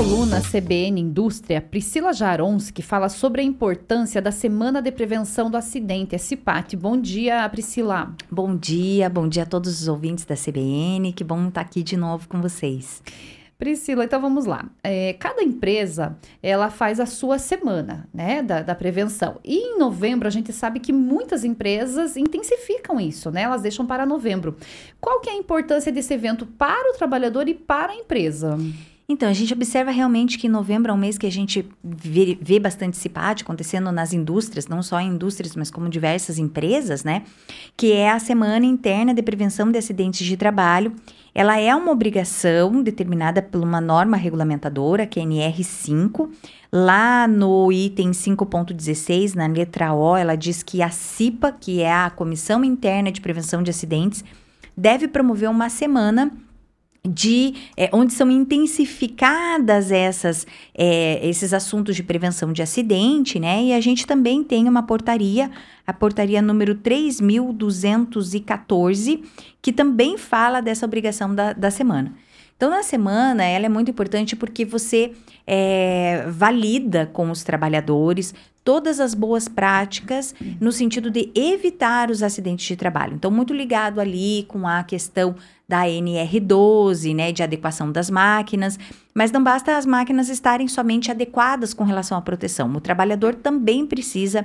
coluna CBN Indústria, Priscila Jaronski fala sobre a importância da Semana de Prevenção do Acidente, a CIPAT. Bom dia, Priscila. Bom dia, bom dia a todos os ouvintes da CBN. Que bom estar aqui de novo com vocês. Priscila, então vamos lá. É, cada empresa ela faz a sua semana, né, da, da, prevenção. E em novembro a gente sabe que muitas empresas intensificam isso, né? Elas deixam para novembro. Qual que é a importância desse evento para o trabalhador e para a empresa? Então, a gente observa realmente que novembro é um mês que a gente vê, vê bastante CIPAD acontecendo nas indústrias, não só em indústrias, mas como diversas empresas, né? Que é a Semana Interna de Prevenção de Acidentes de Trabalho. Ela é uma obrigação determinada por uma norma regulamentadora, que é a NR5. Lá no item 5.16, na letra O, ela diz que a CIPA, que é a Comissão Interna de Prevenção de Acidentes, deve promover uma semana de é, onde são intensificadas essas é, esses assuntos de prevenção de acidente, né? E a gente também tem uma portaria, a portaria número 3.214, que também fala dessa obrigação da, da semana. Então, na semana, ela é muito importante porque você é, valida com os trabalhadores todas as boas práticas no sentido de evitar os acidentes de trabalho. Então, muito ligado ali com a questão da NR12, né, de adequação das máquinas, mas não basta as máquinas estarem somente adequadas com relação à proteção. O trabalhador também precisa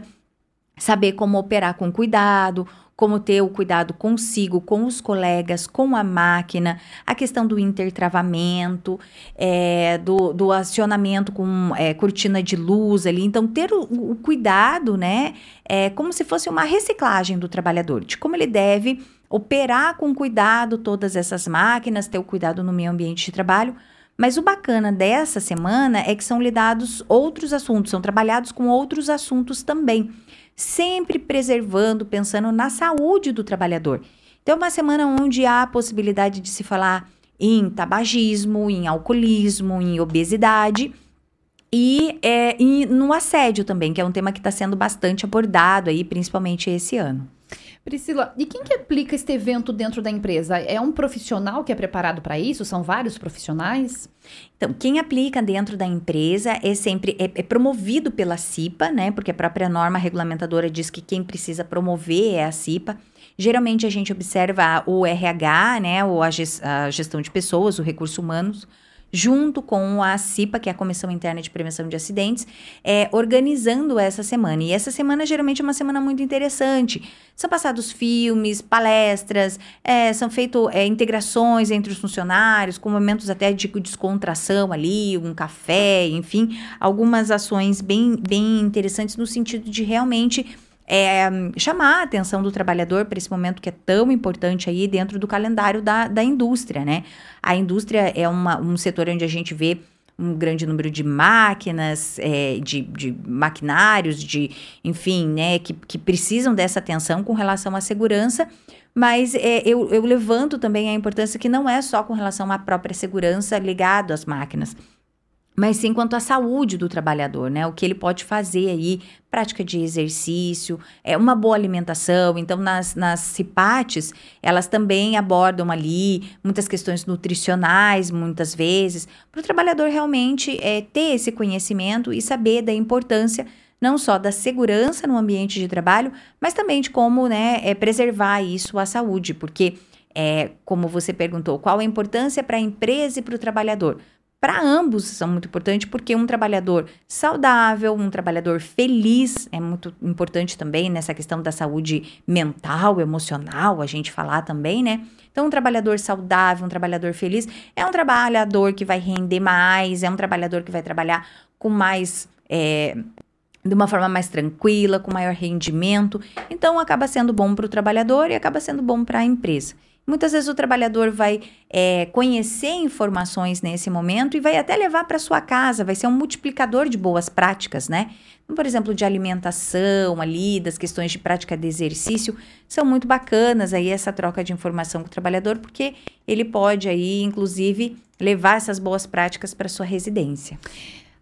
saber como operar com cuidado, como ter o cuidado consigo, com os colegas, com a máquina, a questão do intertravamento, é, do, do, acionamento com é, cortina de luz ali. Então, ter o, o, cuidado, né, é como se fosse uma reciclagem do trabalhador, de como ele deve operar com cuidado todas essas máquinas, ter o cuidado no meio ambiente de trabalho. Mas o bacana dessa semana é que são lidados outros assuntos, são trabalhados com outros assuntos também sempre preservando, pensando na saúde do trabalhador. Então, uma semana onde há a possibilidade de se falar em tabagismo, em alcoolismo, em obesidade e, é, e no assédio também, que é um tema que está sendo bastante abordado aí, principalmente esse ano. Priscila, e quem que aplica este evento dentro da empresa? É um profissional que é preparado para isso? São vários profissionais? Então, quem aplica dentro da empresa é sempre é, é, promovido pela CIPA, né? Porque a própria norma regulamentadora diz que quem precisa promover é a CIPA. Geralmente a gente observa o RH, né? Ou a, gestão de pessoas, o recurso humanos junto com a CIPA, que é a Comissão Interna de Prevenção de Acidentes, é, organizando essa semana. E essa semana geralmente é uma semana muito interessante. São passados filmes, palestras, é, são feitas é, integrações entre os funcionários, com momentos até de descontração ali, um café, enfim, algumas ações bem, bem interessantes no sentido de realmente é, chamar a atenção do trabalhador para esse momento que é tão importante aí dentro do calendário da, da indústria, né? A indústria é uma, um setor onde a gente vê um grande número de máquinas, é, de, de, maquinários, de, enfim, né, que, que precisam dessa atenção com relação à segurança, mas é, eu, eu levanto também a importância que não é só com relação à própria segurança ligado às máquinas, mas sim quanto à saúde do trabalhador, né? O que ele pode fazer aí, prática de exercício, é uma boa alimentação. Então, nas, nas CIPATES, elas também abordam ali muitas questões nutricionais, muitas vezes, para o trabalhador realmente é, ter esse conhecimento e saber da importância não só da segurança no ambiente de trabalho, mas também de como né, é, preservar isso à saúde, porque, é, como você perguntou, qual a importância para a empresa e para o trabalhador? Para ambos são muito importantes, porque um trabalhador saudável, um trabalhador feliz é muito importante também nessa questão da saúde mental, emocional, a gente falar também, né? Então, um trabalhador saudável, um trabalhador feliz, é um trabalhador que vai render mais, é um trabalhador que vai trabalhar com mais. É, de uma forma mais tranquila, com maior rendimento. Então, acaba sendo bom para o trabalhador e acaba sendo bom para a empresa. Muitas vezes o trabalhador vai é, conhecer informações nesse momento e vai até levar para sua casa, vai ser um multiplicador de boas práticas, né? Por exemplo, de alimentação ali, das questões de prática de exercício, são muito bacanas aí essa troca de informação com o trabalhador, porque ele pode aí, inclusive, levar essas boas práticas para sua residência.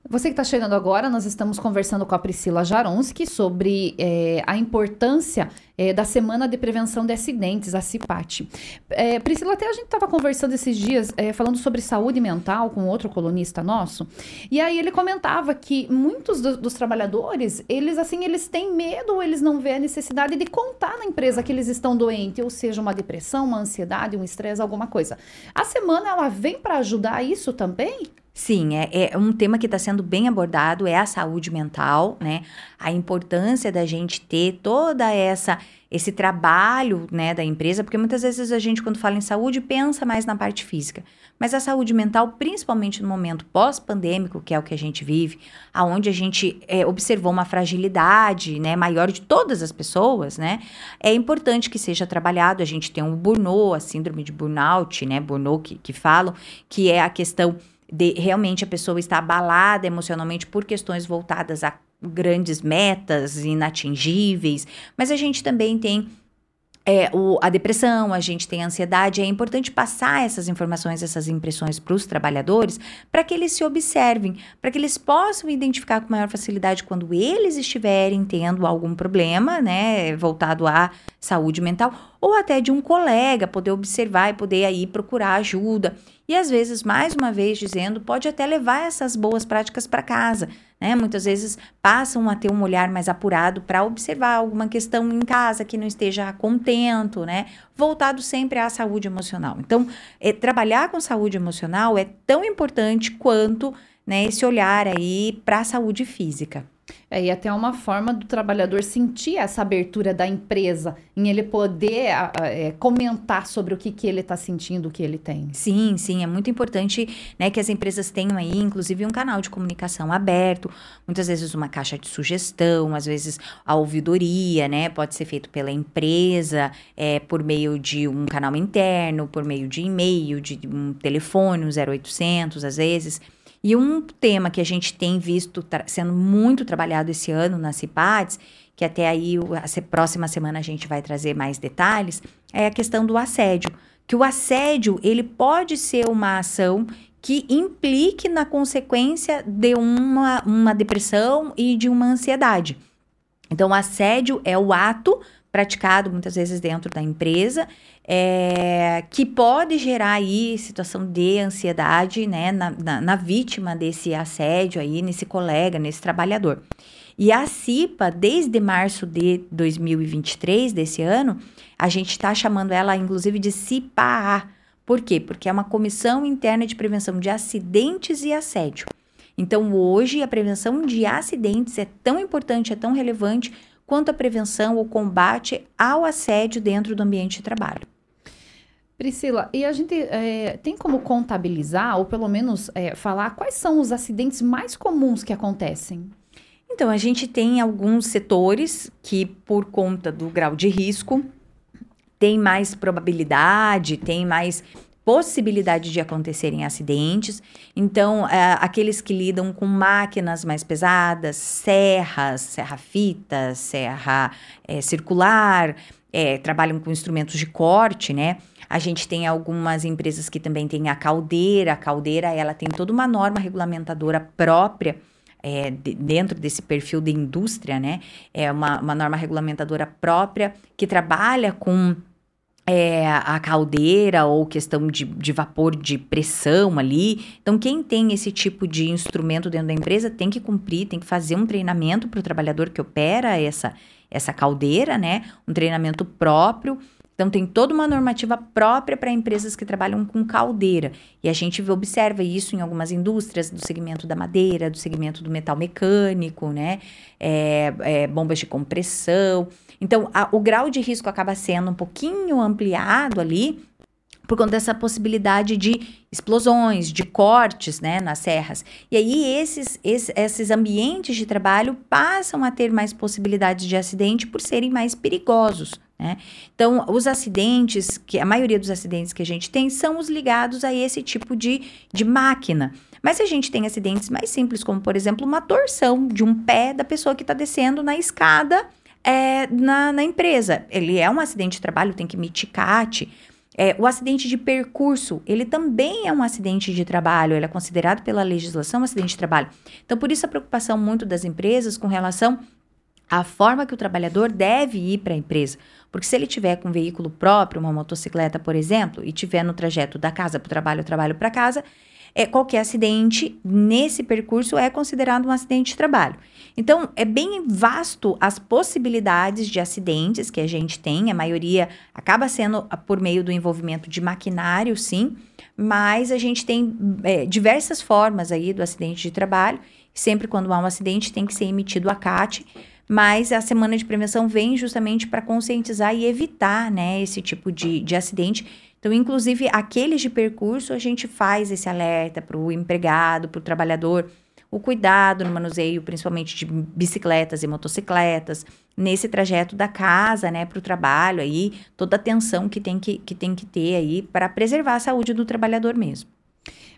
Você que está chegando agora, nós estamos conversando com a Priscila Jaronski sobre é, a importância é, da Semana de Prevenção de Acidentes, a CIPAT. É, Priscila, até a gente estava conversando esses dias, é, falando sobre saúde mental com outro colunista nosso, e aí ele comentava que muitos do, dos trabalhadores, eles assim, eles têm medo ou eles não vêem a necessidade de contar na empresa que eles estão doentes, ou seja, uma depressão, uma ansiedade, um estresse, alguma coisa. A semana, ela vem para ajudar isso também? Sim, é, é, um tema que está sendo bem abordado, é a saúde mental, né? A importância da gente ter toda essa esse trabalho, né, da empresa, porque muitas vezes a gente quando fala em saúde pensa mais na parte física, mas a saúde mental, principalmente no momento pós-pandêmico, que é o que a gente vive, aonde a gente é, observou uma fragilidade, né, maior de todas as pessoas, né, é importante que seja trabalhado. A gente tem o burnout, a síndrome de burnout, né, burnout que, que falam, que é a questão de realmente a pessoa está abalada emocionalmente por questões voltadas a grandes metas inatingíveis, mas a gente também tem é, o, a depressão, a gente tem a ansiedade. É importante passar essas informações, essas impressões para os trabalhadores, para que eles se observem, para que eles possam identificar com maior facilidade quando eles estiverem tendo algum problema, né, voltado à saúde mental, ou até de um colega, poder observar e poder aí procurar ajuda. E às vezes, mais uma vez dizendo, pode até levar essas boas práticas para casa. Né? Muitas vezes passam a ter um olhar mais apurado para observar alguma questão em casa que não esteja contento, né? Voltado sempre à saúde emocional. Então, é, trabalhar com saúde emocional é tão importante quanto né, esse olhar aí para a saúde física. É, e até uma forma do trabalhador sentir essa abertura da empresa, em ele poder é, comentar sobre o que, que ele está sentindo, o que ele tem. Sim, sim, é muito importante né, que as empresas tenham aí, inclusive, um canal de comunicação aberto, muitas vezes uma caixa de sugestão, às vezes a ouvidoria, né? Pode ser feito pela empresa, é, por meio de um canal interno, por meio de e-mail, de um telefone, um 0800, às vezes. E um tema que a gente tem visto sendo muito trabalhado esse ano nas CIPADs, que até aí a próxima semana a gente vai trazer mais detalhes, é a questão do assédio. Que o assédio, ele pode ser uma ação que implique na consequência de uma, uma depressão e de uma ansiedade. Então, assédio é o ato praticado muitas vezes dentro da empresa, é, que pode gerar aí situação de ansiedade, né, na, na, na, vítima desse assédio aí, nesse colega, nesse trabalhador. E a CIPA, desde março de 2023, desse ano, a gente está chamando ela, inclusive, de CIPA-A. Por quê? Porque é uma comissão interna de prevenção de acidentes e assédio. Então, hoje, a prevenção de acidentes é tão importante, é tão relevante quanto à prevenção ou combate ao assédio dentro do ambiente de trabalho. Priscila, e a gente é, tem como contabilizar, ou pelo menos é, falar, quais são os acidentes mais comuns que acontecem? Então, a gente tem alguns setores que, por conta do grau de risco, tem mais probabilidade, tem mais possibilidade de acontecerem acidentes. Então, é, aqueles que lidam com máquinas mais pesadas, serras, serra-fita, serra é, circular, é, trabalham com instrumentos de corte, né? A gente tem algumas empresas que também têm a caldeira. A caldeira, ela tem toda uma norma regulamentadora própria. É, de, dentro desse perfil de indústria, né? É uma, uma norma regulamentadora própria que trabalha com é, a caldeira ou questão de, de vapor de pressão ali. Então, quem tem esse tipo de instrumento dentro da empresa tem que cumprir, tem que fazer um treinamento para o trabalhador que opera essa, essa caldeira, né? Um treinamento próprio. Então, tem toda uma normativa própria para empresas que trabalham com caldeira. E a gente observa isso em algumas indústrias, do segmento da madeira, do segmento do metal mecânico, né? É, é, bombas de compressão. Então, a, o grau de risco acaba sendo um pouquinho ampliado ali por conta dessa possibilidade de explosões, de cortes, né, nas serras. E aí esses, esses, esses ambientes de trabalho passam a ter mais possibilidades de acidente por serem mais perigosos. Né? Então, os acidentes, que a maioria dos acidentes que a gente tem são os ligados a esse tipo de, de máquina. Mas a gente tem acidentes mais simples, como por exemplo uma torção de um pé da pessoa que está descendo na escada é, na, na empresa. Ele é um acidente de trabalho, tem que emitir CAT, É, o acidente de percurso, ele também é um acidente de trabalho, ele é considerado pela legislação um acidente de trabalho. Então, por isso a preocupação muito das empresas com relação à forma que o trabalhador deve ir para a empresa. Porque se ele tiver com um veículo próprio, uma motocicleta, por exemplo, e tiver no trajeto da casa para o trabalho, trabalho para casa, é, qualquer acidente nesse percurso é considerado um acidente de trabalho. Então, é bem vasto as possibilidades de acidentes que a gente tem, a maioria acaba sendo por meio do envolvimento de maquinário, sim, mas a gente tem é, diversas formas aí do acidente de trabalho. Sempre quando há um acidente tem que ser emitido a CAT, mas a semana de prevenção vem justamente para conscientizar e evitar né, esse tipo de, de acidente então, inclusive, aqueles de percurso, a gente faz esse alerta para o empregado, para o trabalhador, o cuidado no manuseio, principalmente de bicicletas e motocicletas, nesse trajeto da casa, né, para o trabalho aí, toda a atenção que tem que, que tem que ter aí para preservar a saúde do trabalhador mesmo.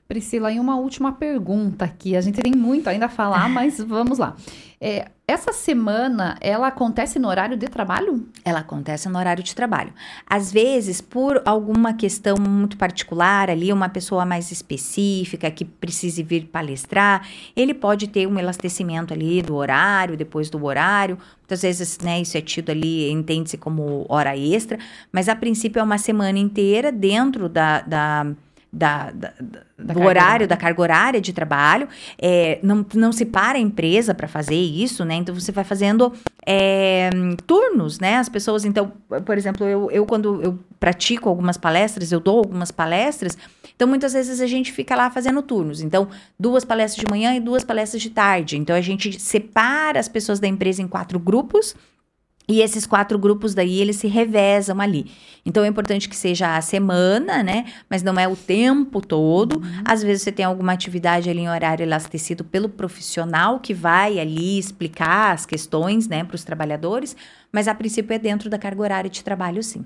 Priscila, e uma última pergunta aqui. A gente tem muito ainda a falar, mas vamos lá. É, essa semana, ela acontece no horário de trabalho? Ela acontece no horário de trabalho. Às vezes, por alguma questão muito particular ali, uma pessoa mais específica que precise vir palestrar, ele pode ter um elastecimento ali do horário, depois do horário. Muitas vezes, né, isso é tido ali, entende-se como hora extra, mas a princípio é uma semana inteira dentro da, da da, da, da do horário, horária. da carga horária de trabalho. É, não, não se para a empresa para fazer isso, né? Então você vai fazendo é, turnos, né? As pessoas, então, por exemplo, eu, eu quando eu pratico algumas palestras, eu dou algumas palestras, então muitas vezes a gente fica lá fazendo turnos. Então, duas palestras de manhã e duas palestras de tarde. Então a gente separa as pessoas da empresa em quatro grupos e esses quatro grupos daí, eles se revezam ali. Então, é importante que seja a semana, né? Mas não é o tempo todo. Uhum. Às vezes, você tem alguma atividade ali em horário elastecido pelo profissional que vai ali explicar as questões, né, para os trabalhadores. Mas, a princípio, é dentro da carga horária de trabalho, sim.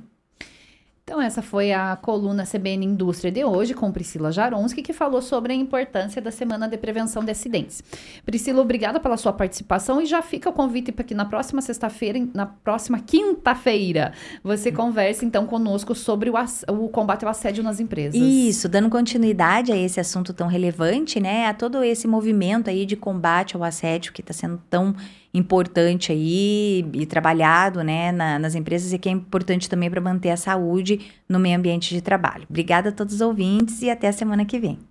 Então, essa foi a coluna CBN Indústria de hoje com Priscila Jaronski, que falou sobre a importância da Semana de Prevenção de Acidentes. Priscila, obrigada pela sua participação e já fica o convite para que na próxima sexta-feira, na próxima quinta-feira, você converse então conosco sobre o, o, combate ao assédio nas empresas. Isso, dando continuidade a esse assunto tão relevante, né? A todo esse movimento aí de combate ao assédio que está sendo tão importante aí e trabalhado né, na, nas empresas e que é importante também para manter a saúde no meio ambiente de trabalho. Obrigada a todos os ouvintes e até a semana que vem.